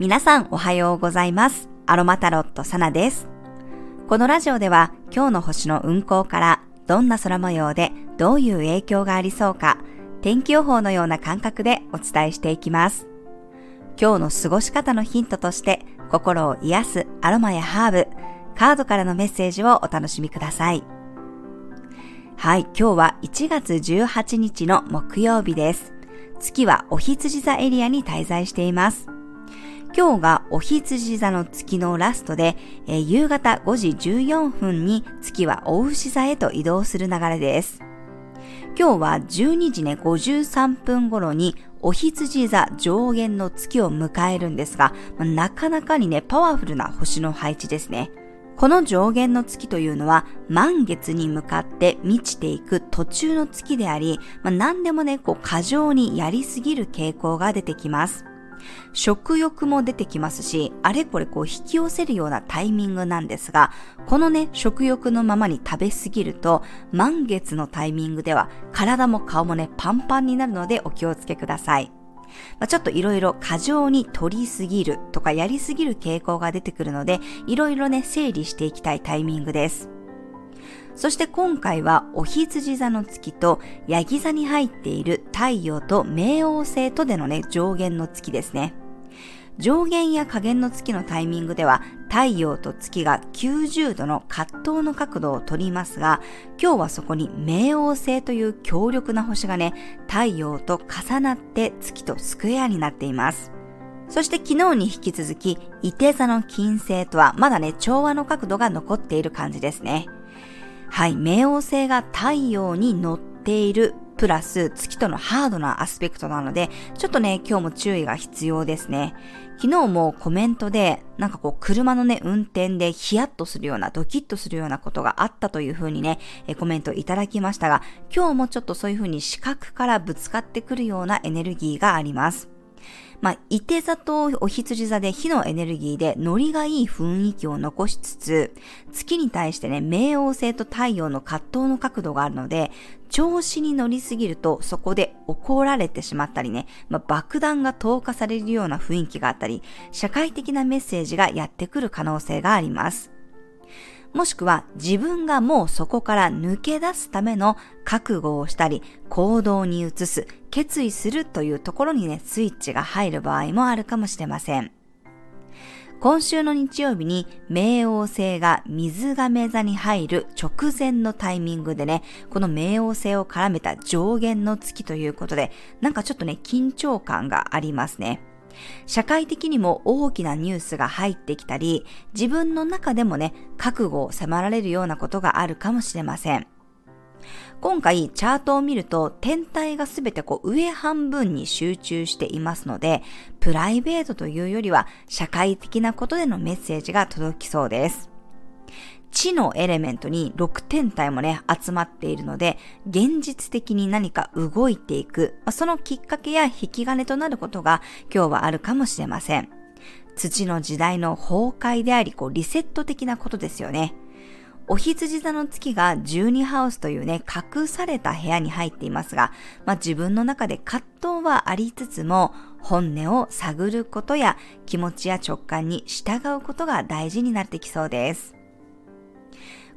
皆さんおはようございます。アロマタロットサナです。このラジオでは今日の星の運行からどんな空模様でどういう影響がありそうか天気予報のような感覚でお伝えしていきます。今日の過ごし方のヒントとして心を癒すアロマやハーブ、カードからのメッセージをお楽しみください。はい、今日は1月18日の木曜日です。月はお羊座エリアに滞在しています。今日がお羊座の月のラストで、えー、夕方5時14分に月はお牛座へと移動する流れです。今日は12時ね53分頃にお羊座上限の月を迎えるんですが、なかなかにねパワフルな星の配置ですね。この上限の月というのは満月に向かって満ちていく途中の月であり、まあ、何でもね、こう過剰にやりすぎる傾向が出てきます。食欲も出てきますし、あれこれこう引き寄せるようなタイミングなんですが、このね、食欲のままに食べすぎると、満月のタイミングでは体も顔もね、パンパンになるのでお気をつけください。まあ、ちょっといろいろ過剰に取りすぎるとかやりすぎる傾向が出てくるので、いろいろね、整理していきたいタイミングです。そして今回はお羊座の月とヤギ座に入っている太陽と冥王星とでのね、上限の月ですね。上限や下限の月のタイミングでは太陽と月が90度の葛藤の角度をとりますが、今日はそこに冥王星という強力な星がね、太陽と重なって月とスクエアになっています。そして昨日に引き続き、伊手座の金星とはまだね、調和の角度が残っている感じですね。はい、冥王星が太陽に乗っているプラス月とのハードなアスペクトなので、ちょっとね、今日も注意が必要ですね。昨日もコメントで、なんかこう、車のね、運転でヒヤッとするような、ドキッとするようなことがあったという風にね、コメントいただきましたが、今日もちょっとそういう風に視覚からぶつかってくるようなエネルギーがあります。まあ、伊手座とお羊座で火のエネルギーでノリがいい雰囲気を残しつつ、月に対してね、冥王星と太陽の葛藤の角度があるので、調子に乗りすぎるとそこで怒られてしまったりね、まあ、爆弾が投下されるような雰囲気があったり、社会的なメッセージがやってくる可能性があります。もしくは自分がもうそこから抜け出すための覚悟をしたり、行動に移す、決意するというところにね、スイッチが入る場合もあるかもしれません。今週の日曜日に冥王星が水亀座に入る直前のタイミングでね、この冥王星を絡めた上限の月ということで、なんかちょっとね、緊張感がありますね。社会的にも大きなニュースが入ってきたり、自分の中でもね、覚悟を迫られるようなことがあるかもしれません。今回チャートを見ると天体がすべてこう上半分に集中していますので、プライベートというよりは社会的なことでのメッセージが届きそうです。地のエレメントに6天体もね、集まっているので、現実的に何か動いていく、そのきっかけや引き金となることが今日はあるかもしれません。土の時代の崩壊であり、こう、リセット的なことですよね。お羊座の月が12ハウスというね、隠された部屋に入っていますが、まあ、自分の中で葛藤はありつつも、本音を探ることや気持ちや直感に従うことが大事になってきそうです。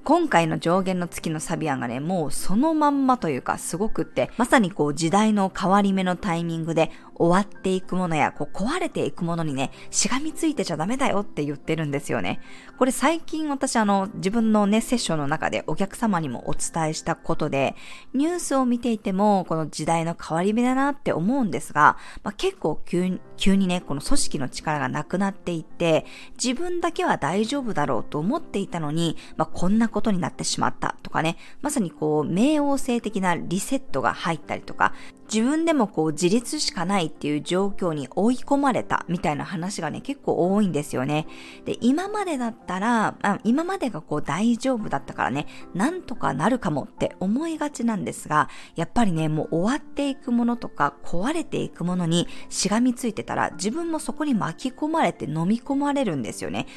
今回の上限の月のサビアンがね、もうそのまんまというかすごくって、まさにこう時代の変わり目のタイミングで終わっていくものや、こう壊れていくものにね、しがみついてちゃダメだよって言ってるんですよね。これ最近私あの、自分のね、セッションの中でお客様にもお伝えしたことで、ニュースを見ていても、この時代の変わり目だなって思うんですが、まあ、結構急急にね、この組織の力がなくなっていって、自分だけは大丈夫だろうと思っていたのに、まあ、こんなことになってしまったとかね、まさにこう、冥王星的なリセットが入ったりとか、自分でもこう自立しかないっていう状況に追い込まれたみたいな話がね、結構多いんですよね。で、今までだったら、あ今までがこう大丈夫だったからね、なんとかなるかもって思いがちなんですが、やっぱりね、もう終わっていくものとか壊れていくものにしがみついてたら、自分もそこに巻き込まれて飲み込まれるんですよね。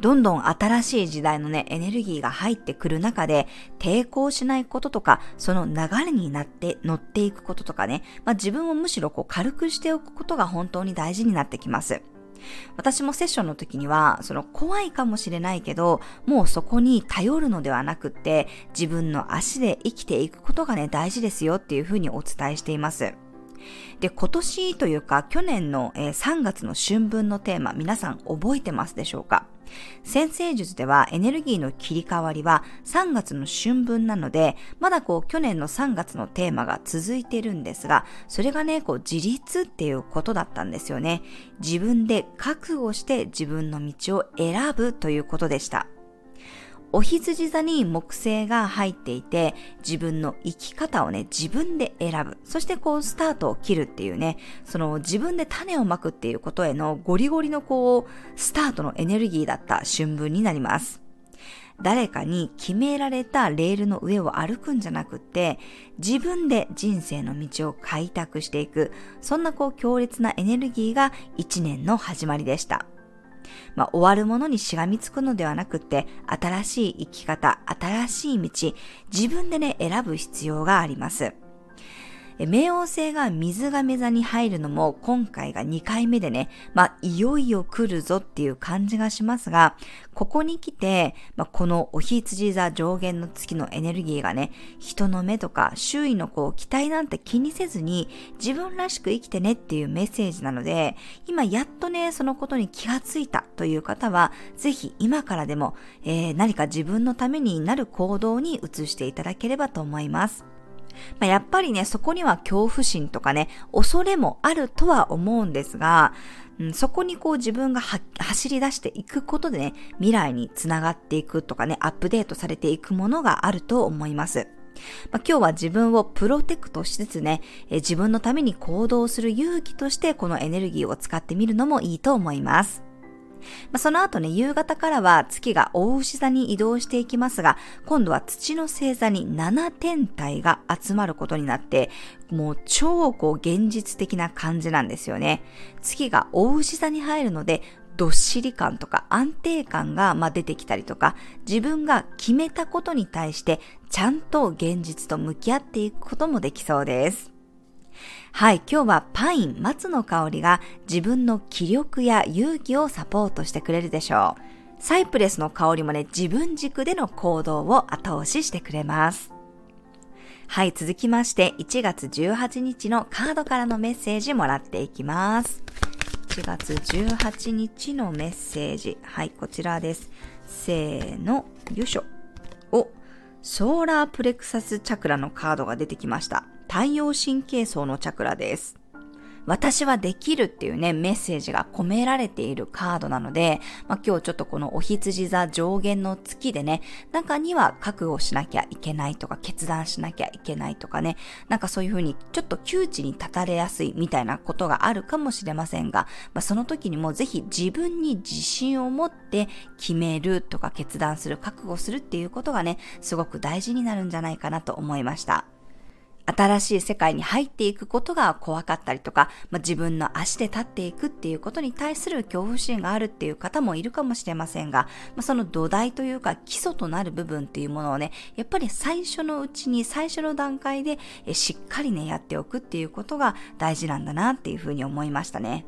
どんどん新しい時代のね、エネルギーが入ってくる中で、抵抗しないこととか、その流れになって乗っていくこととかね、まあ、自分をむしろこう軽くしておくことが本当に大事になってきます。私もセッションの時には、その怖いかもしれないけど、もうそこに頼るのではなくって、自分の足で生きていくことがね、大事ですよっていうふうにお伝えしています。で、今年というか去年の3月の春分のテーマ、皆さん覚えてますでしょうか？先生術ではエネルギーの切り替わりは3月の春分なので、まだこう去年の3月のテーマが続いてるんですが、それがね、こう自立っていうことだったんですよね。自分で覚悟して自分の道を選ぶということでした。お羊座に木星が入っていて、自分の生き方をね、自分で選ぶ。そしてこう、スタートを切るっていうね、その自分で種をまくっていうことへのゴリゴリのこう、スタートのエネルギーだった春分になります。誰かに決められたレールの上を歩くんじゃなくって、自分で人生の道を開拓していく、そんなこう強烈なエネルギーが一年の始まりでした。まあ、終わるものにしがみつくのではなくて、新しい生き方、新しい道、自分でね、選ぶ必要があります。冥王星が水亀座に入るのも今回が2回目でね、まあ、いよいよ来るぞっていう感じがしますが、ここに来て、まあ、このおひつじ座上限の月のエネルギーがね、人の目とか周囲のこう期待なんて気にせずに自分らしく生きてねっていうメッセージなので、今やっとね、そのことに気がついたという方は、ぜひ今からでも、えー、何か自分のためになる行動に移していただければと思います。まあ、やっぱりね、そこには恐怖心とかね、恐れもあるとは思うんですが、うん、そこにこう自分が走り出していくことでね、未来につながっていくとかね、アップデートされていくものがあると思います。まあ、今日は自分をプロテクトしつつね、え自分のために行動する勇気としてこのエネルギーを使ってみるのもいいと思います。まあ、その後ね、夕方からは月が大牛座に移動していきますが、今度は土の星座に7天体が集まることになって、もう超こう現実的な感じなんですよね。月が大牛座に入るので、どっしり感とか安定感がま出てきたりとか、自分が決めたことに対してちゃんと現実と向き合っていくこともできそうです。はい、今日はパイン、松の香りが自分の気力や勇気をサポートしてくれるでしょう。サイプレスの香りもね、自分軸での行動を後押ししてくれます。はい、続きまして1月18日のカードからのメッセージもらっていきます。1月18日のメッセージ。はい、こちらです。せーの、よいしょ。お、ソーラープレクサスチャクラのカードが出てきました。太陽神経層のチャクラです。私はできるっていうね、メッセージが込められているカードなので、まあ、今日ちょっとこのお羊座上限の月でね、中には覚悟しなきゃいけないとか、決断しなきゃいけないとかね、なんかそういうふうにちょっと窮地に立たれやすいみたいなことがあるかもしれませんが、まあ、その時にもぜひ自分に自信を持って決めるとか決断する、覚悟するっていうことがね、すごく大事になるんじゃないかなと思いました。新しい世界に入っていくことが怖かったりとか、まあ、自分の足で立っていくっていうことに対する恐怖心があるっていう方もいるかもしれませんが、まあ、その土台というか基礎となる部分っていうものをね、やっぱり最初のうちに最初の段階でしっかりね、やっておくっていうことが大事なんだなっていうふうに思いましたね。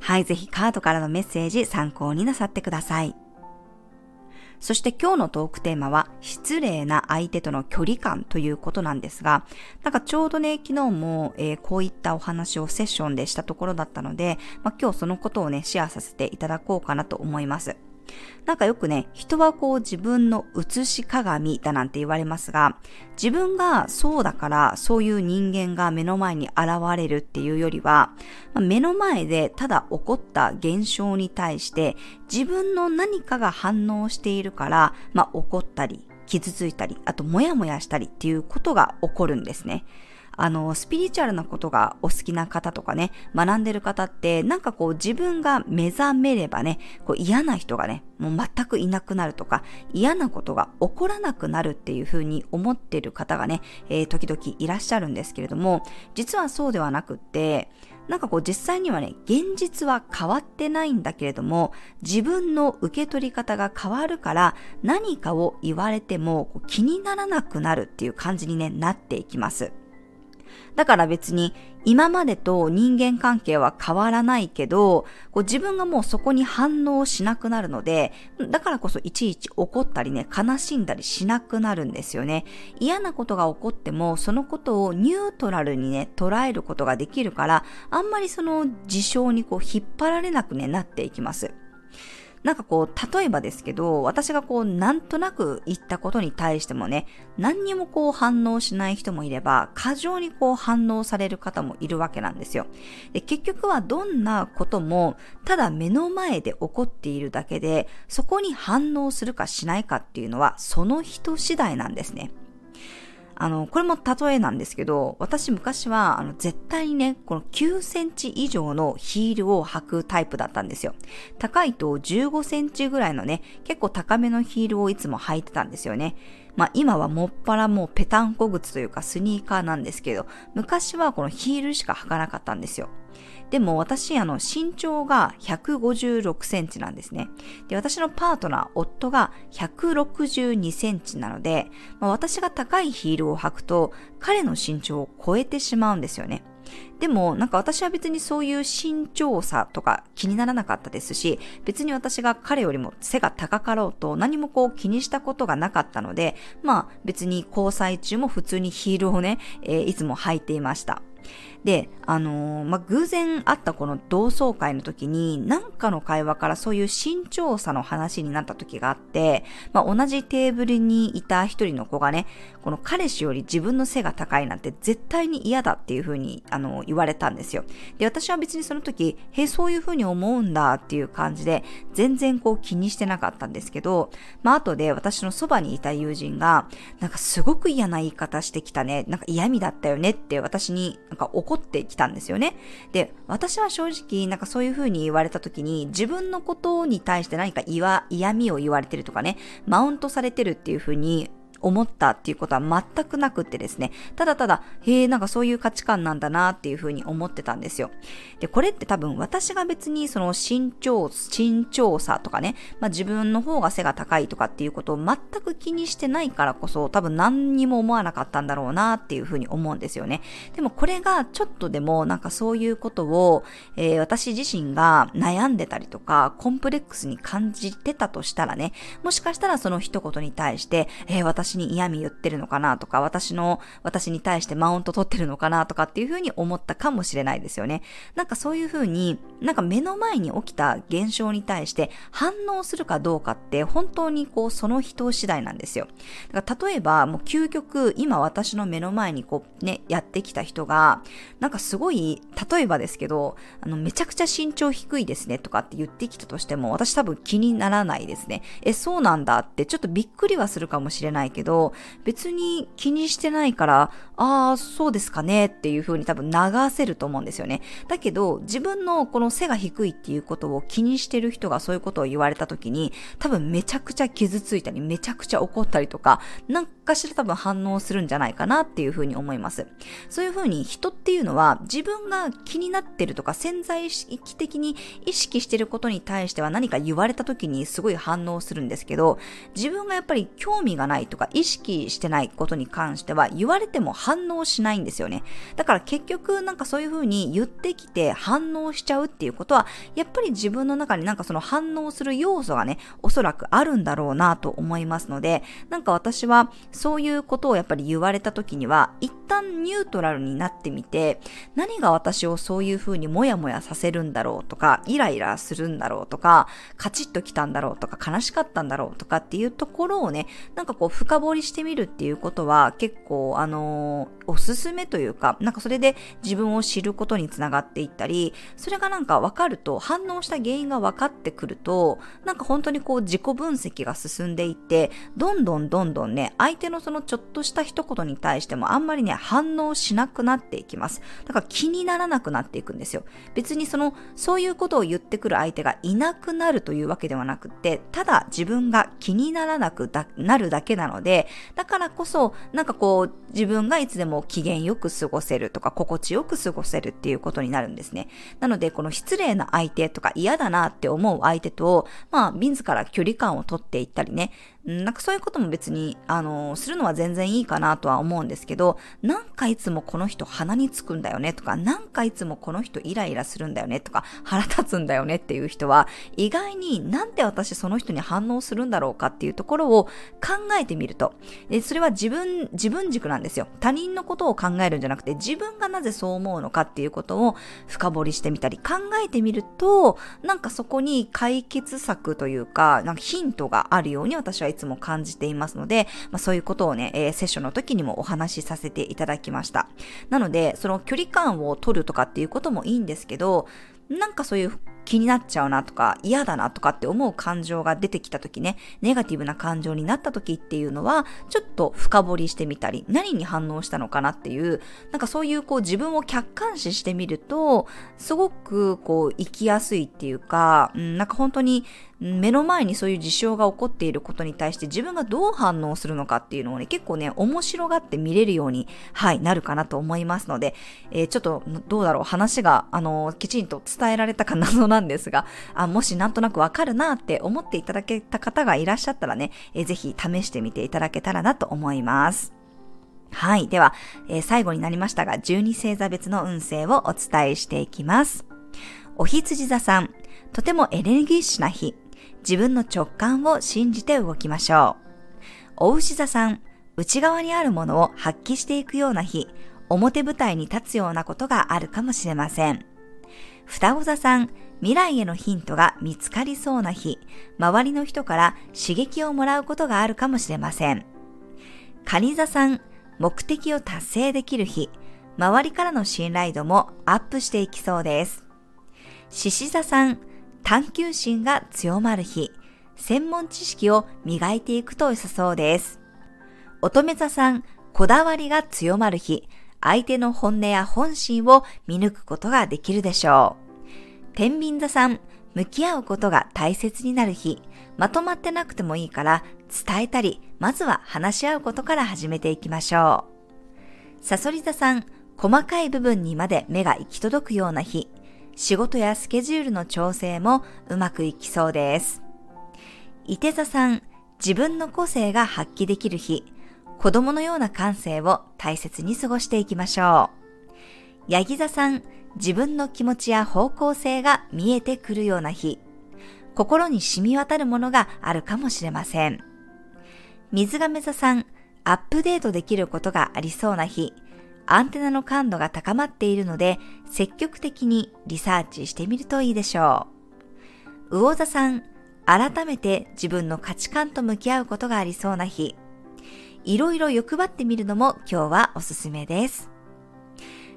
はい、ぜひカードからのメッセージ参考になさってください。そして今日のトークテーマは、失礼な相手との距離感ということなんですが、なんかちょうどね、昨日も、えー、こういったお話をセッションでしたところだったので、まあ、今日そのことをね、シェアさせていただこうかなと思います。なんかよくね、人はこう自分の写し鏡だなんて言われますが、自分がそうだからそういう人間が目の前に現れるっていうよりは、目の前でただ起こった現象に対して自分の何かが反応しているから、まあ怒ったり、傷ついたり、あともやもやしたりっていうことが起こるんですね。あの、スピリチュアルなことがお好きな方とかね、学んでる方って、なんかこう自分が目覚めればね、こう嫌な人がね、もう全くいなくなるとか、嫌なことが起こらなくなるっていうふうに思ってる方がね、えー、時々いらっしゃるんですけれども、実はそうではなくって、なんかこう実際にはね、現実は変わってないんだけれども、自分の受け取り方が変わるから何かを言われても気にならなくなるっていう感じに、ね、なっていきます。だから別に今までと人間関係は変わらないけど、こう自分がもうそこに反応しなくなるので、だからこそいちいち怒ったりね、悲しんだりしなくなるんですよね。嫌なことが起こっても、そのことをニュートラルにね、捉えることができるから、あんまりその事象にこう引っ張られなくね、なっていきます。なんかこう、例えばですけど、私がこう、なんとなく言ったことに対してもね、何にもこう反応しない人もいれば、過剰にこう反応される方もいるわけなんですよ。で結局はどんなことも、ただ目の前で起こっているだけで、そこに反応するかしないかっていうのは、その人次第なんですね。あの、これも例えなんですけど、私昔は、あの、絶対にね、この9センチ以上のヒールを履くタイプだったんですよ。高いと15センチぐらいのね、結構高めのヒールをいつも履いてたんですよね。まあ今はもっぱらもうペタンコ靴というかスニーカーなんですけど、昔はこのヒールしか履かなかったんですよ。でも私、あの、身長が156センチなんですね。で、私のパートナー、夫が162センチなので、まあ、私が高いヒールを履くと、彼の身長を超えてしまうんですよね。でも、なんか私は別にそういう身長差とか気にならなかったですし、別に私が彼よりも背が高かろうと何もこう気にしたことがなかったので、まあ別に交際中も普通にヒールをね、えー、いつも履いていました。で、あのー、まあ、偶然会ったこの同窓会の時に、なんかの会話からそういう身長差の話になった時があって、まあ、同じテーブルにいた一人の子がね、この彼氏より自分の背が高いなんて絶対に嫌だっていう風に、あの、言われたんですよ。で、私は別にその時、へえそういう風に思うんだっていう感じで、全然こう気にしてなかったんですけど、まあ、後で私のそばにいた友人が、なんかすごく嫌な言い方してきたね、なんか嫌味だったよねって私になんか怒ってきたんですよね。で、私は正直、なんかそういう風に言われた時に、自分のことに対して何か嫌、嫌味を言われてるとかね、マウントされてるっていう風に思ったっていうことは全くなくってですね、ただただ、へえ、なんかそういう価値観なんだなっていうふうに思ってたんですよ。で、これって多分私が別にその身長、身長差とかね、まあ自分の方が背が高いとかっていうことを全く気にしてないからこそ、多分何にも思わなかったんだろうなっていうふうに思うんですよね。でもこれがちょっとでもなんかそういうことを、えー、私自身が悩んでたりとか、コンプレックスに感じてたとしたらね、もしかしたらその一言に対して、えー、私私に嫌味言ってるのかなとか、私の、私に対してマウント取ってるのかなとかっていうふうに思ったかもしれないですよね。なんかそういうふうに、なんか目の前に起きた現象に対して反応するかどうかって本当にこうその人次第なんですよ。だから例えばもう究極今私の目の前にこうね、やってきた人が、なんかすごい、例えばですけど、あのめちゃくちゃ身長低いですねとかって言ってきたとしても私多分気にならないですね。え、そうなんだってちょっとびっくりはするかもしれないけど、けど、別に気にしてないから、ああ、そうですかねっていう風に多分流せると思うんですよね。だけど、自分のこの背が低いっていうことを気にしてる人がそういうことを言われた時に、多分めちゃくちゃ傷ついたり、めちゃくちゃ怒ったりとか、なんかしら多分反応するんじゃないかなっていう風に思います。そういう風に人っていうのは自分が気になってるとか潜在意識的に意識してることに対しては何か言われた時にすごい反応するんですけど、自分がやっぱり興味がないとか意識してないことに関しては言われても反応しないんですよね。だから結局なんかそういう風に言ってきて反応しちゃうっていうことは、やっぱり自分の中になんかその反応する要素がね、おそらくあるんだろうなと思いますので、なんか私はそういうことをやっぱり言われた時には、一旦ニュートラルになってみて、何が私をそういう風にもやもやさせるんだろうとか、イライラするんだろうとか、カチッときたんだろうとか、悲しかったんだろうとかっていうところをね、なんかこう深掘りしてみるっていうことは結構あのー、おすすめというか、なんかそれで自分を知ることにつながっていったり、それがなんか分かると、反応した原因が分かってくると、なんか本当にこう自己分析が進んでいって、どんどんどんどんね、相手のそのちょっとした一言に対してもあんまりね、反応しなくなっていきます。だから気にならなくなっていくんですよ。別にその、そういうことを言ってくる相手がいなくなるというわけではなくて、ただ自分が気にならなくなるだけなので、で、だからこそ、なんかこう、自分がいつでも機嫌よく過ごせるとか、心地よく過ごせるっていうことになるんですね。なので、この失礼な相手とか嫌だなって思う相手と、まあ、自ら距離感をとっていったりね、なんかそういうことも別に、あの、するのは全然いいかなとは思うんですけど、なんかいつもこの人鼻につくんだよねとか、なんかいつもこの人イライラするんだよねとか、腹立つんだよねっていう人は、意外になんで私その人に反応するんだろうかっていうところを考えてみると、それは自分、自分軸なんですよ。他人のことを考えるんじゃなくて、自分がなぜそう思うのかっていうことを深掘りしてみたり、考えてみると、なんかそこに解決策というか、なんかヒントがあるように私はいつも感じていますので、まあ、そういうことをね、えー、セッションの時にもお話しさせていただきました。なので、その距離感を取るとかっていうこともいいんですけど、なんかそういう気になっちゃうなとか嫌だなとかって思う感情が出てきた時ね、ネガティブな感情になった時っていうのは、ちょっと深掘りしてみたり、何に反応したのかなっていう、なんかそういうこう自分を客観視してみると、すごくこう生きやすいっていうか、うん、なんか本当に目の前にそういう事象が起こっていることに対して自分がどう反応するのかっていうのをね、結構ね、面白がって見れるように、はい、なるかなと思いますので、えー、ちょっとどうだろう、話が、あのー、きちんと伝えられたか謎なんですが、あもしなんとなくわかるなって思っていただけた方がいらっしゃったらね、えー、ぜひ試してみていただけたらなと思います。はい。では、えー、最後になりましたが、12星座別の運勢をお伝えしていきます。お羊座さん、とてもエネルギッシュな日。自分の直感を信じて動きましょう。お牛座さん、内側にあるものを発揮していくような日、表舞台に立つようなことがあるかもしれません。双子座さん、未来へのヒントが見つかりそうな日、周りの人から刺激をもらうことがあるかもしれません。蟹座さん、目的を達成できる日、周りからの信頼度もアップしていきそうです。獅子座さん、探求心が強まる日、専門知識を磨いていくと良さそうです。乙女座さん、こだわりが強まる日、相手の本音や本心を見抜くことができるでしょう。天秤座さん、向き合うことが大切になる日、まとまってなくてもいいから伝えたり、まずは話し合うことから始めていきましょう。サソリ座さん、細かい部分にまで目が行き届くような日、仕事やスケジュールの調整もうまくいきそうです。伊手座さん、自分の個性が発揮できる日、子供のような感性を大切に過ごしていきましょう。ヤギ座さん、自分の気持ちや方向性が見えてくるような日、心に染み渡るものがあるかもしれません。水亀座さん、アップデートできることがありそうな日、アンテナの感度が高まっているので、積極的にリサーチしてみるといいでしょう。魚座さん、改めて自分の価値観と向き合うことがありそうな日。いろいろ欲張ってみるのも今日はおすすめです。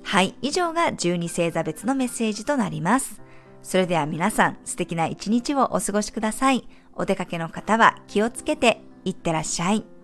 はい、以上が12星座別のメッセージとなります。それでは皆さん素敵な一日をお過ごしください。お出かけの方は気をつけていってらっしゃい。